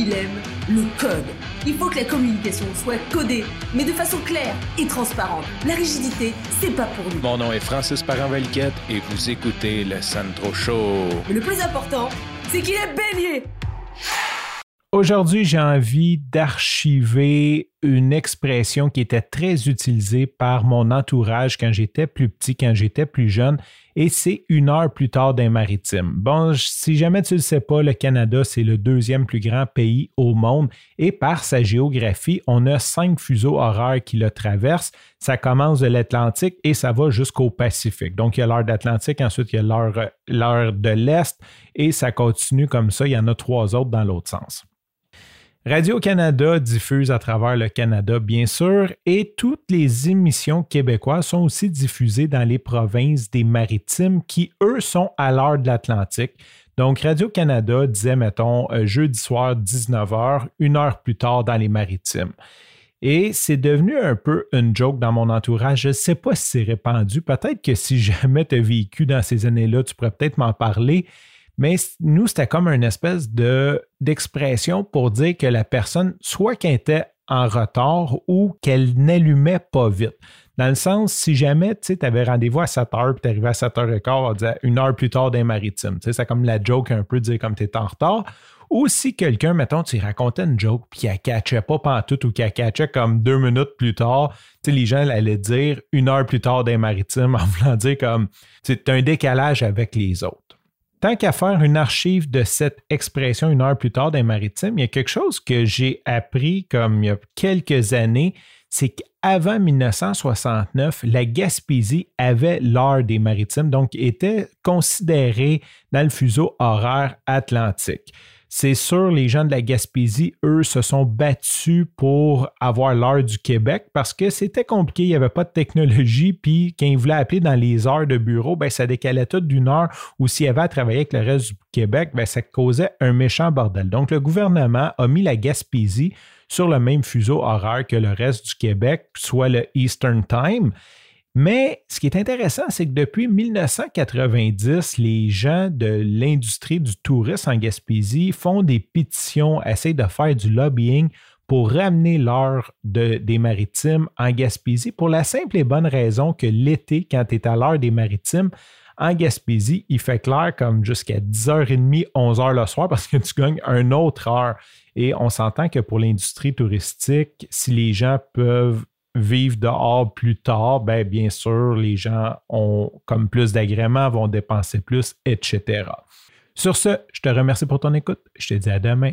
il aime le code. Il faut que la communication soit codée, mais de façon claire et transparente. La rigidité, c'est pas pour nous. Mon nom est Francis Parent-Valquette et vous écoutez le Sandro Show. Mais le plus important, c'est qu'il est bélier. Aujourd'hui, j'ai envie d'archiver une expression qui était très utilisée par mon entourage quand j'étais plus petit, quand j'étais plus jeune, et c'est une heure plus tard d'un maritime. Bon, si jamais tu ne le sais pas, le Canada, c'est le deuxième plus grand pays au monde, et par sa géographie, on a cinq fuseaux horaires qui le traversent. Ça commence de l'Atlantique et ça va jusqu'au Pacifique. Donc, il y a l'heure d'Atlantique, ensuite, il y a l'heure de l'Est, et ça continue comme ça. Il y en a trois autres dans l'autre sens. Radio-Canada diffuse à travers le Canada, bien sûr, et toutes les émissions québécoises sont aussi diffusées dans les provinces des maritimes qui, eux, sont à l'heure de l'Atlantique. Donc, Radio-Canada disait, mettons, euh, jeudi soir, 19h, une heure plus tard dans les maritimes. Et c'est devenu un peu une joke dans mon entourage. Je ne sais pas si c'est répandu. Peut-être que si jamais tu as vécu dans ces années-là, tu pourrais peut-être m'en parler. Mais nous, c'était comme une espèce de, d'expression pour dire que la personne, soit qu'elle était en retard ou qu'elle n'allumait pas vite. Dans le sens, si jamais tu avais rendez-vous à 7 heures puis tu arrivé à 7 h 15, on disait une heure plus tard d'un maritime. C'est comme la joke un peu dire comme tu étais en retard. Ou si quelqu'un, mettons, tu racontais une joke puis elle catchait pas pantoute ou qu'elle catchait comme deux minutes plus tard, les gens allaient dire une heure plus tard d'un maritime en voulant dire comme c'est un décalage avec les autres. Tant qu'à faire une archive de cette expression une heure plus tard des maritimes, il y a quelque chose que j'ai appris comme il y a quelques années, c'est qu'avant 1969, la Gaspésie avait l'heure des maritimes, donc était considérée dans le fuseau horaire atlantique. C'est sûr, les gens de la Gaspésie, eux, se sont battus pour avoir l'heure du Québec parce que c'était compliqué, il n'y avait pas de technologie, puis quand ils voulaient appeler dans les heures de bureau, ben, ça décalait tout d'une heure, ou s'il y avait à travailler avec le reste du Québec, ben, ça causait un méchant bordel. Donc, le gouvernement a mis la Gaspésie sur le même fuseau horaire que le reste du Québec, soit le Eastern Time. Mais ce qui est intéressant, c'est que depuis 1990, les gens de l'industrie du tourisme en Gaspésie font des pétitions, essayent de faire du lobbying pour ramener l'heure des maritimes en Gaspésie pour la simple et bonne raison que l'été, quand tu es à l'heure des maritimes, en Gaspésie, il fait clair comme jusqu'à 10h30, 11h le soir parce que tu gagnes une autre heure. Et on s'entend que pour l'industrie touristique, si les gens peuvent vivre dehors plus tard, ben, bien sûr, les gens ont comme plus d'agréments, vont dépenser plus, etc. Sur ce, je te remercie pour ton écoute. Je te dis à demain.